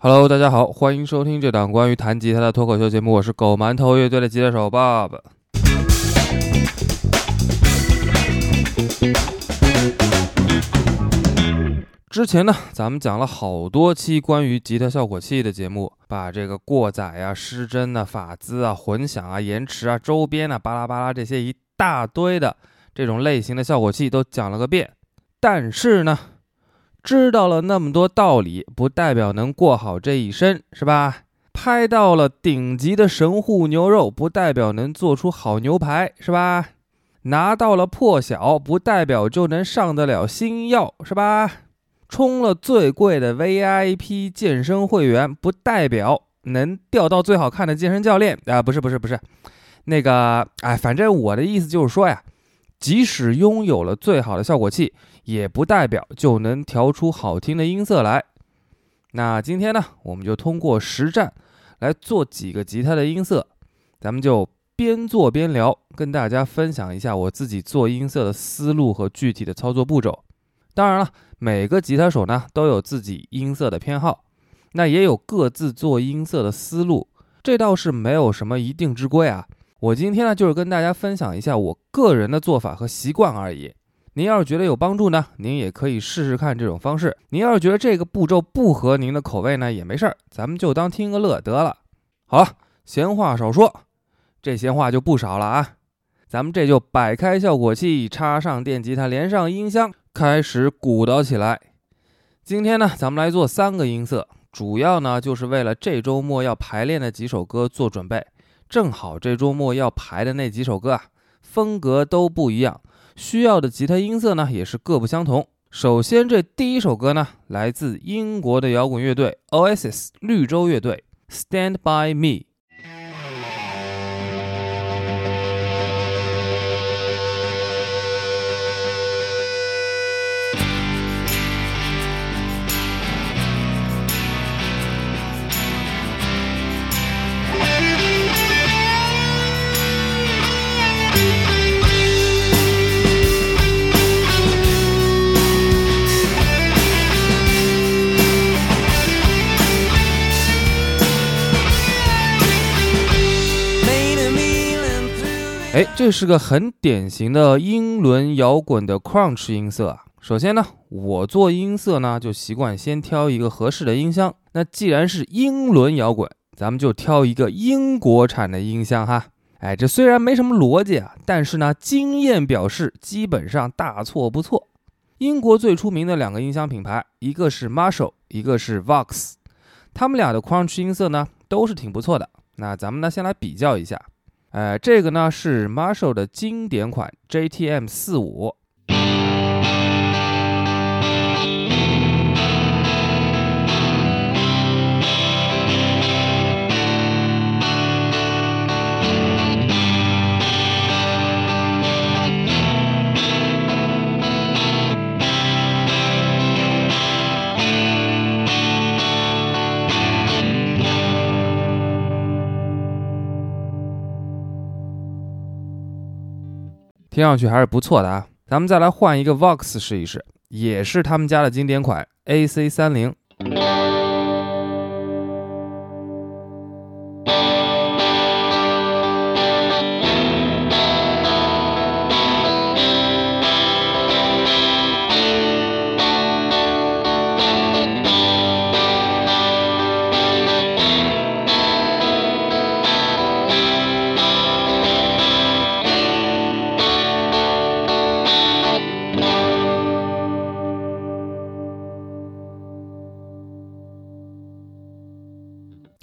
Hello，大家好，欢迎收听这档关于弹吉他的脱口秀节目，我是狗馒头乐队的吉他手 Bob。之前呢，咱们讲了好多期关于吉他效果器的节目，把这个过载啊、失真啊、法兹啊、混响啊、延迟啊、周边啊、巴拉巴拉这些一大堆的这种类型的效果器都讲了个遍。但是呢，知道了那么多道理，不代表能过好这一生，是吧？拍到了顶级的神户牛肉，不代表能做出好牛排，是吧？拿到了破晓，不代表就能上得了星耀，是吧？充了最贵的 VIP 健身会员，不代表能钓到最好看的健身教练啊！不是，不是，不是，那个，哎，反正我的意思就是说呀，即使拥有了最好的效果器。也不代表就能调出好听的音色来。那今天呢，我们就通过实战来做几个吉他的音色，咱们就边做边聊，跟大家分享一下我自己做音色的思路和具体的操作步骤。当然了，每个吉他手呢都有自己音色的偏好，那也有各自做音色的思路，这倒是没有什么一定之规啊。我今天呢就是跟大家分享一下我个人的做法和习惯而已。您要是觉得有帮助呢，您也可以试试看这种方式。您要是觉得这个步骤不合您的口味呢，也没事儿，咱们就当听个乐得了。好了，闲话少说，这闲话就不少了啊。咱们这就摆开效果器，插上电吉他，连上音箱，开始鼓捣起来。今天呢，咱们来做三个音色，主要呢就是为了这周末要排练的几首歌做准备。正好这周末要排的那几首歌啊，风格都不一样。需要的吉他音色呢，也是各不相同。首先，这第一首歌呢，来自英国的摇滚乐队 Oasis 绿洲乐队，《Stand by Me》。哎，这是个很典型的英伦摇滚的 crunch 音色啊。首先呢，我做音色呢就习惯先挑一个合适的音箱。那既然是英伦摇滚，咱们就挑一个英国产的音箱哈。哎，这虽然没什么逻辑啊，但是呢，经验表示基本上大错不错。英国最出名的两个音箱品牌，一个是 Marshall，一个是 Vox，他们俩的 crunch 音色呢都是挺不错的。那咱们呢先来比较一下。呃，这个呢是 Marshall 的经典款 JTM 四五。听上去还是不错的啊，咱们再来换一个 Vox 试一试，也是他们家的经典款 AC 三零。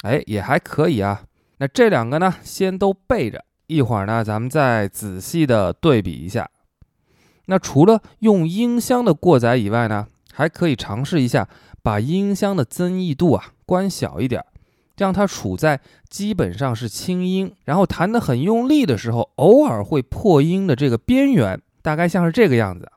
哎，也还可以啊。那这两个呢，先都备着，一会儿呢，咱们再仔细的对比一下。那除了用音箱的过载以外呢，还可以尝试一下把音箱的增益度啊关小一点，让它处在基本上是轻音，然后弹得很用力的时候，偶尔会破音的这个边缘，大概像是这个样子。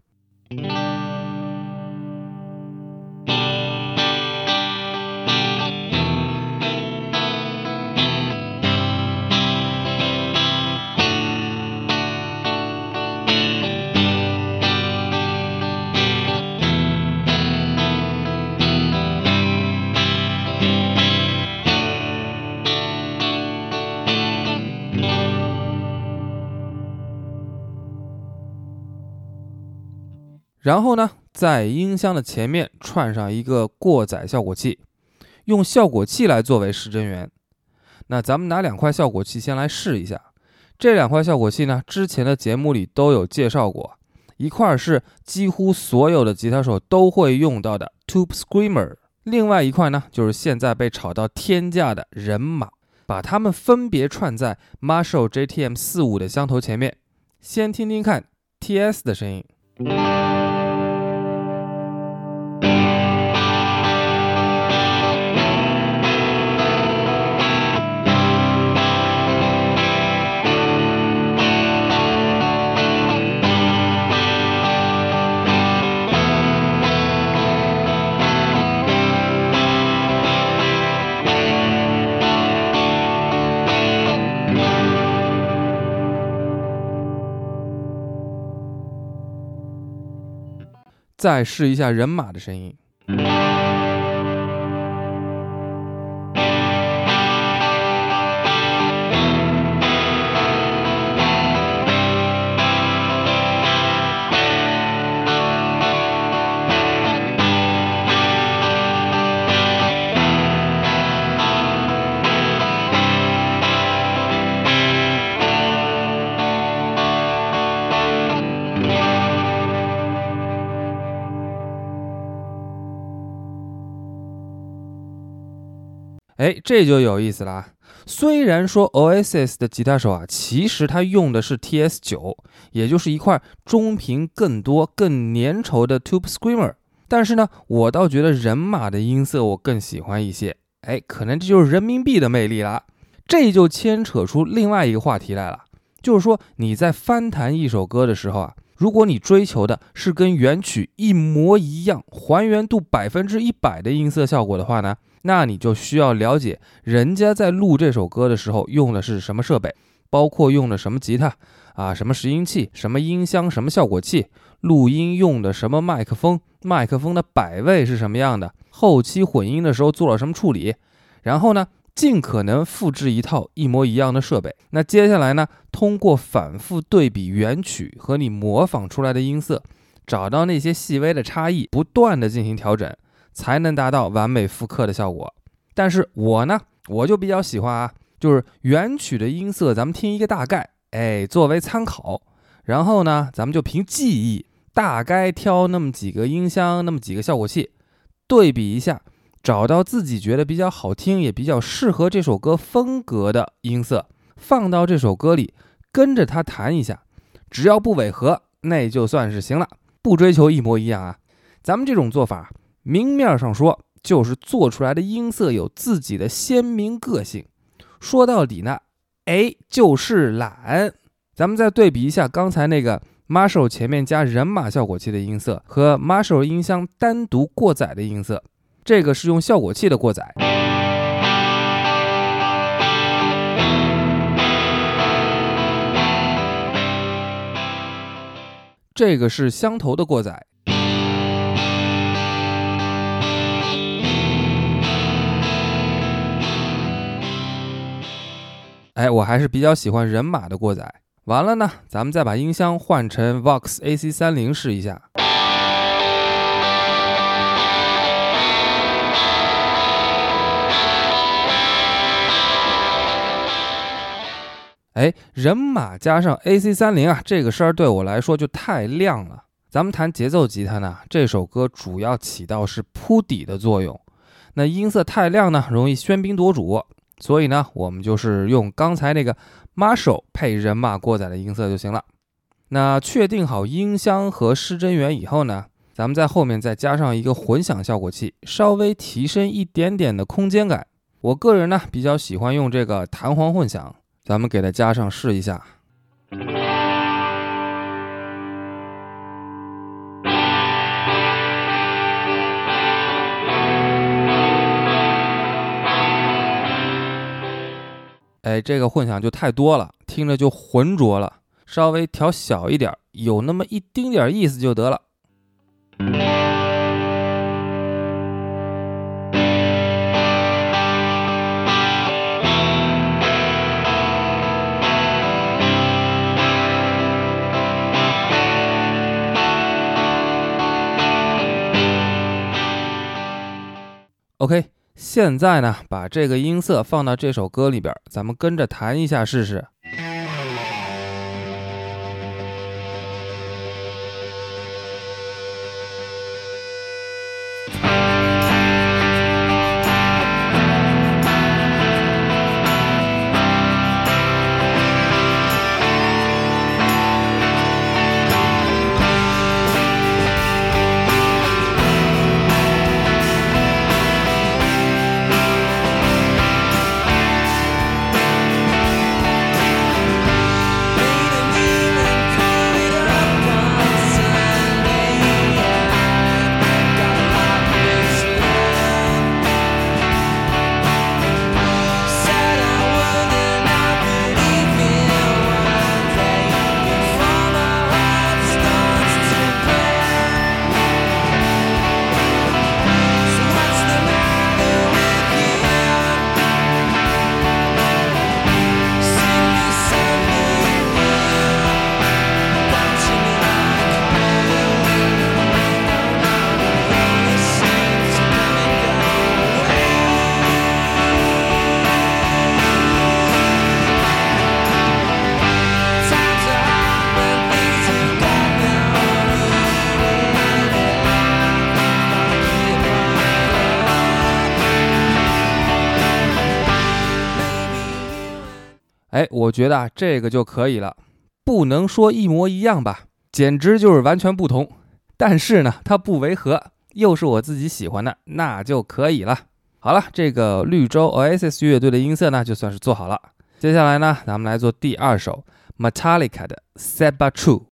然后呢，在音箱的前面串上一个过载效果器，用效果器来作为失真源。那咱们拿两块效果器先来试一下。这两块效果器呢，之前的节目里都有介绍过。一块是几乎所有的吉他手都会用到的 Tube Screamer，另外一块呢，就是现在被炒到天价的人马。把它们分别串在 Marshall JTM 四五的箱头前面，先听听看 TS 的声音。再试一下人马的声音。哎，这就有意思了。虽然说 Oasis 的吉他手啊，其实他用的是 TS 九，也就是一块中频更多、更粘稠的 Tube Screamer，但是呢，我倒觉得人马的音色我更喜欢一些。哎，可能这就是人民币的魅力啦。这就牵扯出另外一个话题来了，就是说你在翻弹一首歌的时候啊，如果你追求的是跟原曲一模一样、还原度百分之一百的音色效果的话呢？那你就需要了解人家在录这首歌的时候用的是什么设备，包括用的什么吉他啊，什么拾音器，什么音箱，什么效果器，录音用的什么麦克风，麦克风的摆位是什么样的，后期混音的时候做了什么处理，然后呢，尽可能复制一套一模一样的设备。那接下来呢，通过反复对比原曲和你模仿出来的音色，找到那些细微的差异，不断的进行调整。才能达到完美复刻的效果。但是我呢，我就比较喜欢啊，就是原曲的音色，咱们听一个大概，哎，作为参考。然后呢，咱们就凭记忆，大概挑那么几个音箱，那么几个效果器，对比一下，找到自己觉得比较好听，也比较适合这首歌风格的音色，放到这首歌里，跟着它弹一下，只要不违和，那就算是行了。不追求一模一样啊，咱们这种做法。明面上说，就是做出来的音色有自己的鲜明个性。说到底呢，哎，就是懒。咱们再对比一下刚才那个 Marshall 前面加人马效果器的音色和 Marshall 音箱单独过载的音色，这个是用效果器的过载，这个是箱头的过载。哎，我还是比较喜欢人马的过载。完了呢，咱们再把音箱换成 Vox AC 三零试一下。哎，人马加上 AC 三零啊，这个声儿对我来说就太亮了。咱们弹节奏吉他呢，这首歌主要起到是铺底的作用。那音色太亮呢，容易喧宾夺主。所以呢，我们就是用刚才那个 Marshall 配人马过载的音色就行了。那确定好音箱和失真源以后呢，咱们在后面再加上一个混响效果器，稍微提升一点点的空间感。我个人呢比较喜欢用这个弹簧混响，咱们给它加上试一下。哎，这个混响就太多了，听着就浑浊了，稍微调小一点，有那么一丁点意思就得了。ok。现在呢，把这个音色放到这首歌里边，咱们跟着弹一下试试。我觉得啊，这个就可以了，不能说一模一样吧，简直就是完全不同。但是呢，它不违和，又是我自己喜欢的，那就可以了。好了，这个绿洲 Oasis 乐队的音色呢，就算是做好了。接下来呢，咱们来做第二首 Metallica 的 Sad But True。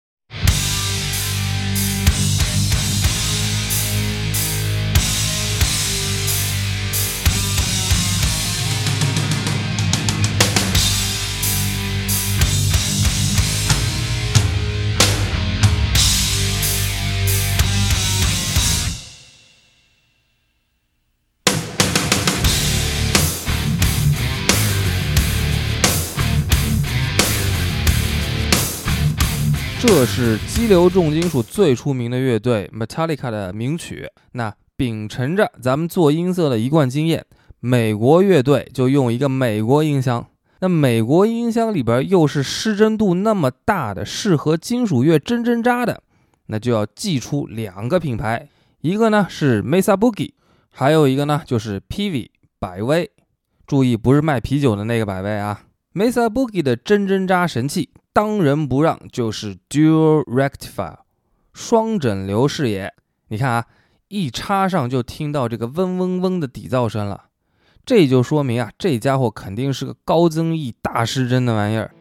这是激流重金属最出名的乐队 Metallica 的名曲。那秉承着咱们做音色的一贯经验，美国乐队就用一个美国音箱。那美国音箱里边又是失真度那么大的，适合金属乐真真扎的，那就要寄出两个品牌，一个呢是 Mesa Boogie，还有一个呢就是 PV 百威。注意，不是卖啤酒的那个百威啊。Mesa Boogie 的真真扎神器。当仁不让就是 Dual Rectifier，双整流视野。你看啊，一插上就听到这个嗡嗡嗡的底噪声了，这就说明啊，这家伙肯定是个高增益大失真的玩意儿。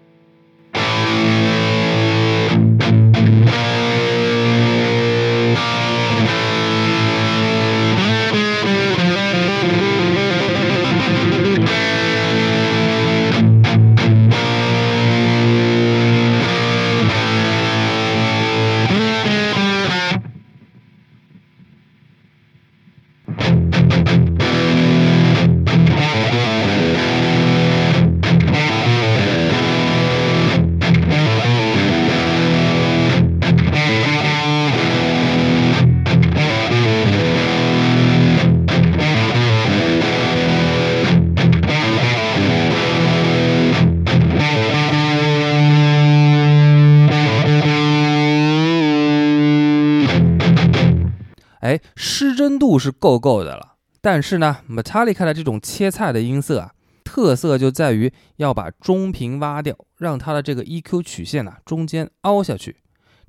真度是够够的了，但是呢，Metallica 的这种切菜的音色啊，特色就在于要把中频挖掉，让它的这个 EQ 曲线呢中间凹下去，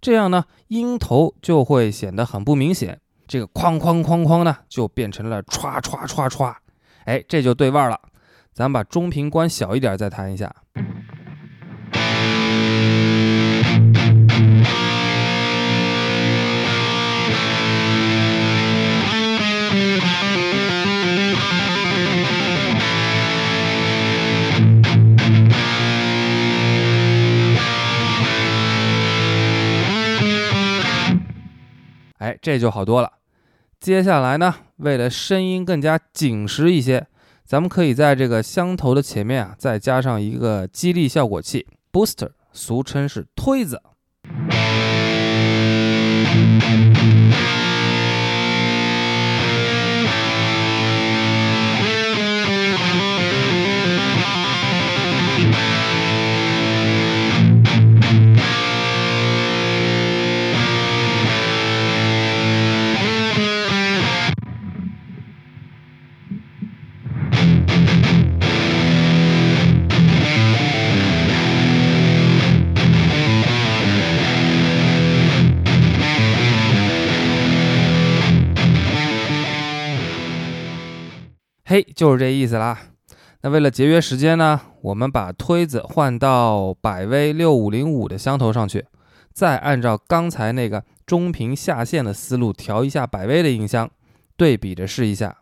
这样呢，音头就会显得很不明显，这个哐哐哐哐呢就变成了歘歘歘歘，哎，这就对味儿了。咱把中频关小一点再弹一下。哎，这就好多了。接下来呢，为了声音更加紧实一些，咱们可以在这个箱头的前面啊，再加上一个激励效果器 （booster），俗称是推子。就是这意思啦。那为了节约时间呢，我们把推子换到百威六五零五的箱头上去，再按照刚才那个中频下线的思路调一下百威的音箱，对比着试一下。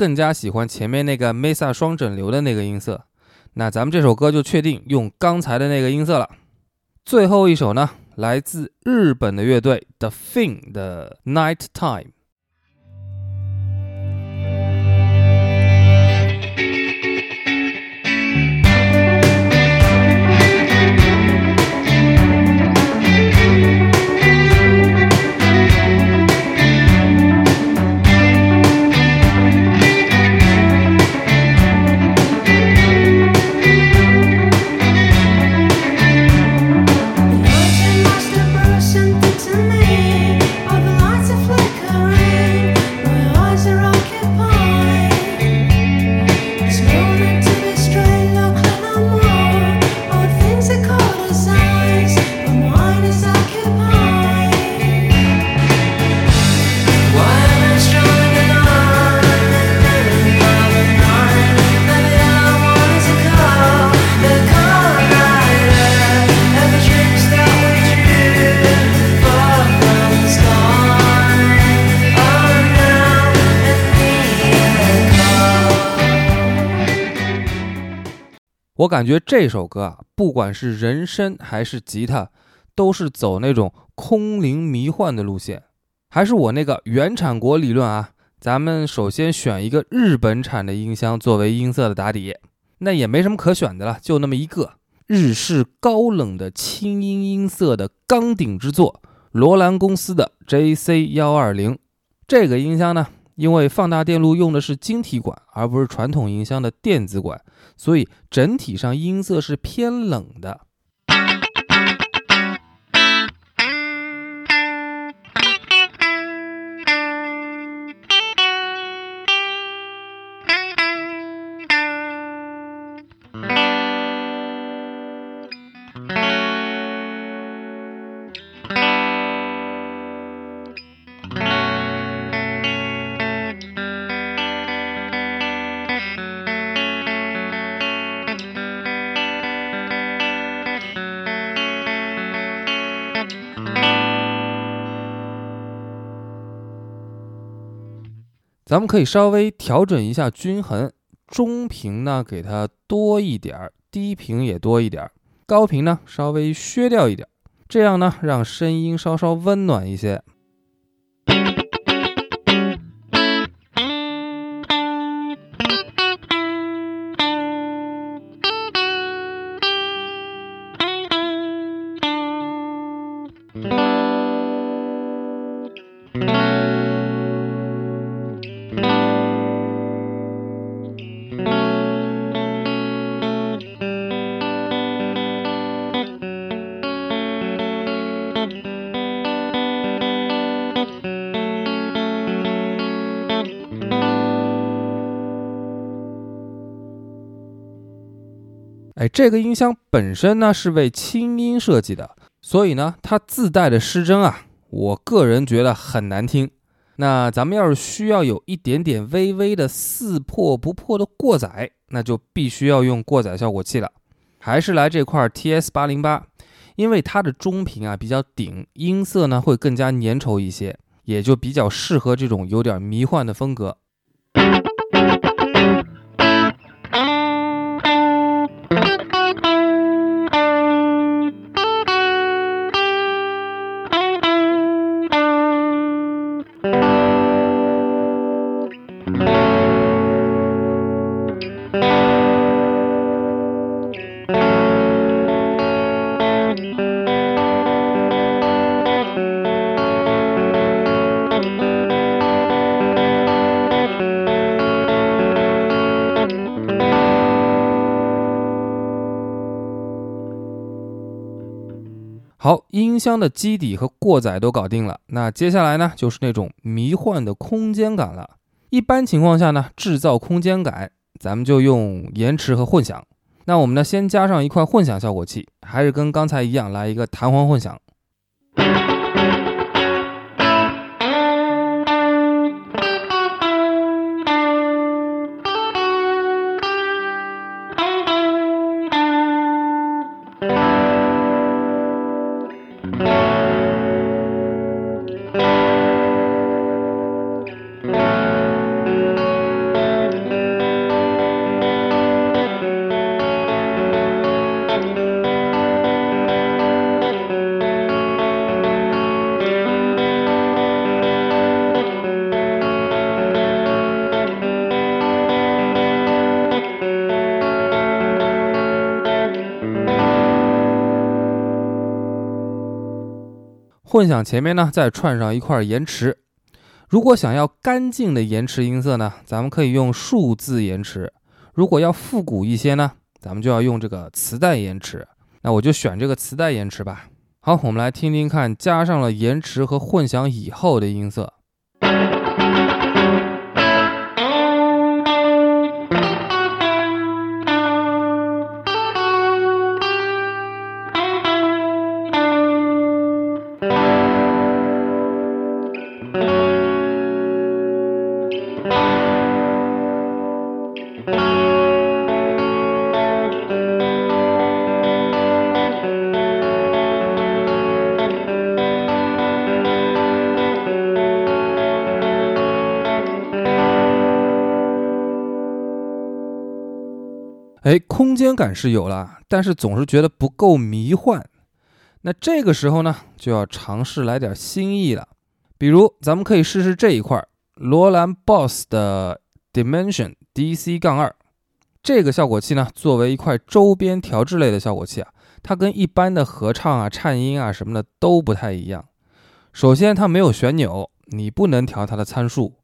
更加喜欢前面那个 Mesa 双整流的那个音色。那咱们这首歌就确定用刚才的那个音色了。最后一首呢，来自日本的乐队 The Thing 的 Night Time。我感觉这首歌啊，不管是人声还是吉他，都是走那种空灵迷幻的路线。还是我那个原产国理论啊，咱们首先选一个日本产的音箱作为音色的打底，那也没什么可选的了，就那么一个日式高冷的轻音音色的钢顶之作，罗兰公司的 JC 幺二零。这个音箱呢？因为放大电路用的是晶体管，而不是传统音箱的电子管，所以整体上音色是偏冷的。咱们可以稍微调整一下均衡，中频呢给它多一点儿，低频也多一点儿，高频呢稍微削掉一点儿，这样呢让声音稍稍温暖一些。这个音箱本身呢是为轻音设计的，所以呢它自带的失真啊，我个人觉得很难听。那咱们要是需要有一点点微微的似破不破的过载，那就必须要用过载效果器了。还是来这块 TS 八零八，因为它的中频啊比较顶，音色呢会更加粘稠一些，也就比较适合这种有点迷幻的风格。音箱的基底和过载都搞定了，那接下来呢，就是那种迷幻的空间感了。一般情况下呢，制造空间感，咱们就用延迟和混响。那我们呢，先加上一块混响效果器，还是跟刚才一样，来一个弹簧混响。混响前面呢，再串上一块延迟。如果想要干净的延迟音色呢，咱们可以用数字延迟；如果要复古一些呢，咱们就要用这个磁带延迟。那我就选这个磁带延迟吧。好，我们来听听看，加上了延迟和混响以后的音色。空间感是有了，但是总是觉得不够迷幻。那这个时候呢，就要尝试来点新意了。比如，咱们可以试试这一块罗兰 Boss 的 Dimension DC 杠二。这个效果器呢，作为一块周边调制类的效果器啊，它跟一般的合唱啊、颤音啊什么的都不太一样。首先，它没有旋钮，你不能调它的参数。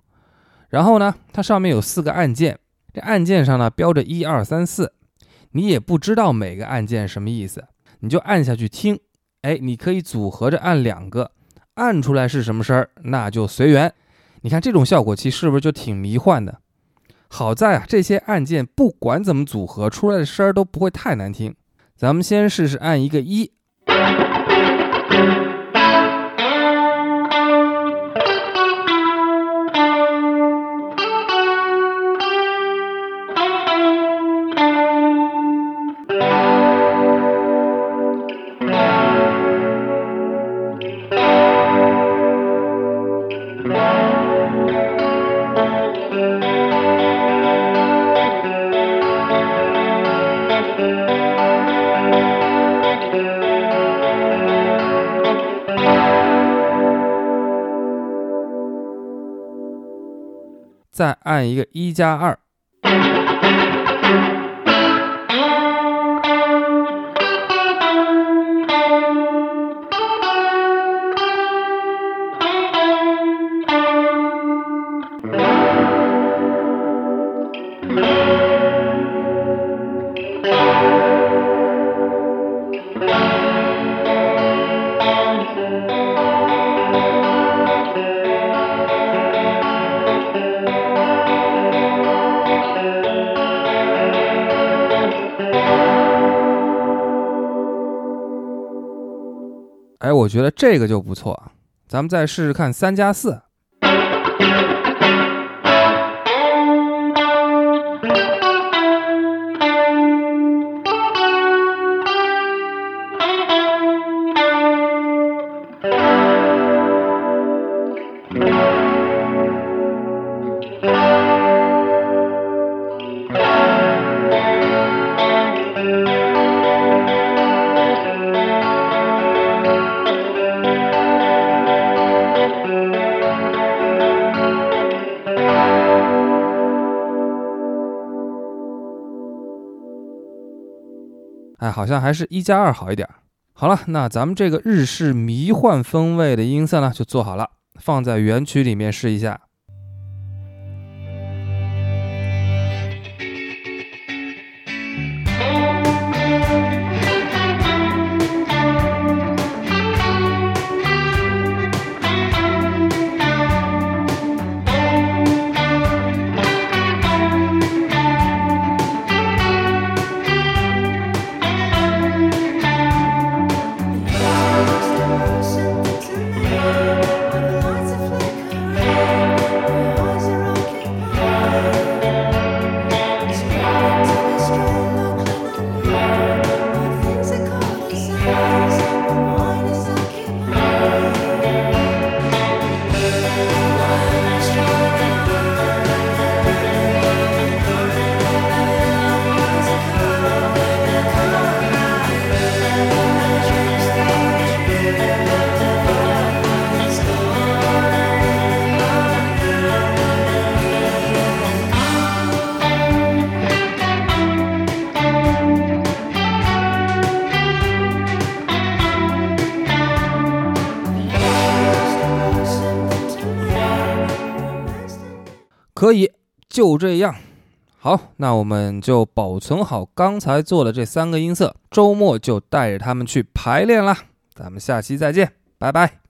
然后呢，它上面有四个按键。这按键上呢标着一二三四，你也不知道每个按键什么意思，你就按下去听。哎，你可以组合着按两个，按出来是什么声儿，那就随缘。你看这种效果器是不是就挺迷幻的？好在啊，这些按键不管怎么组合出来的声儿都不会太难听。咱们先试试按一个一。再按一个一加二。哎，我觉得这个就不错，咱们再试试看三加四。哎，好像还是一加二好一点。好了，那咱们这个日式迷幻风味的音色呢，就做好了，放在原曲里面试一下。就这样。好，那我们就保存好刚才做的这三个音色，周末就带着他们去排练啦。咱们下期再见，拜拜。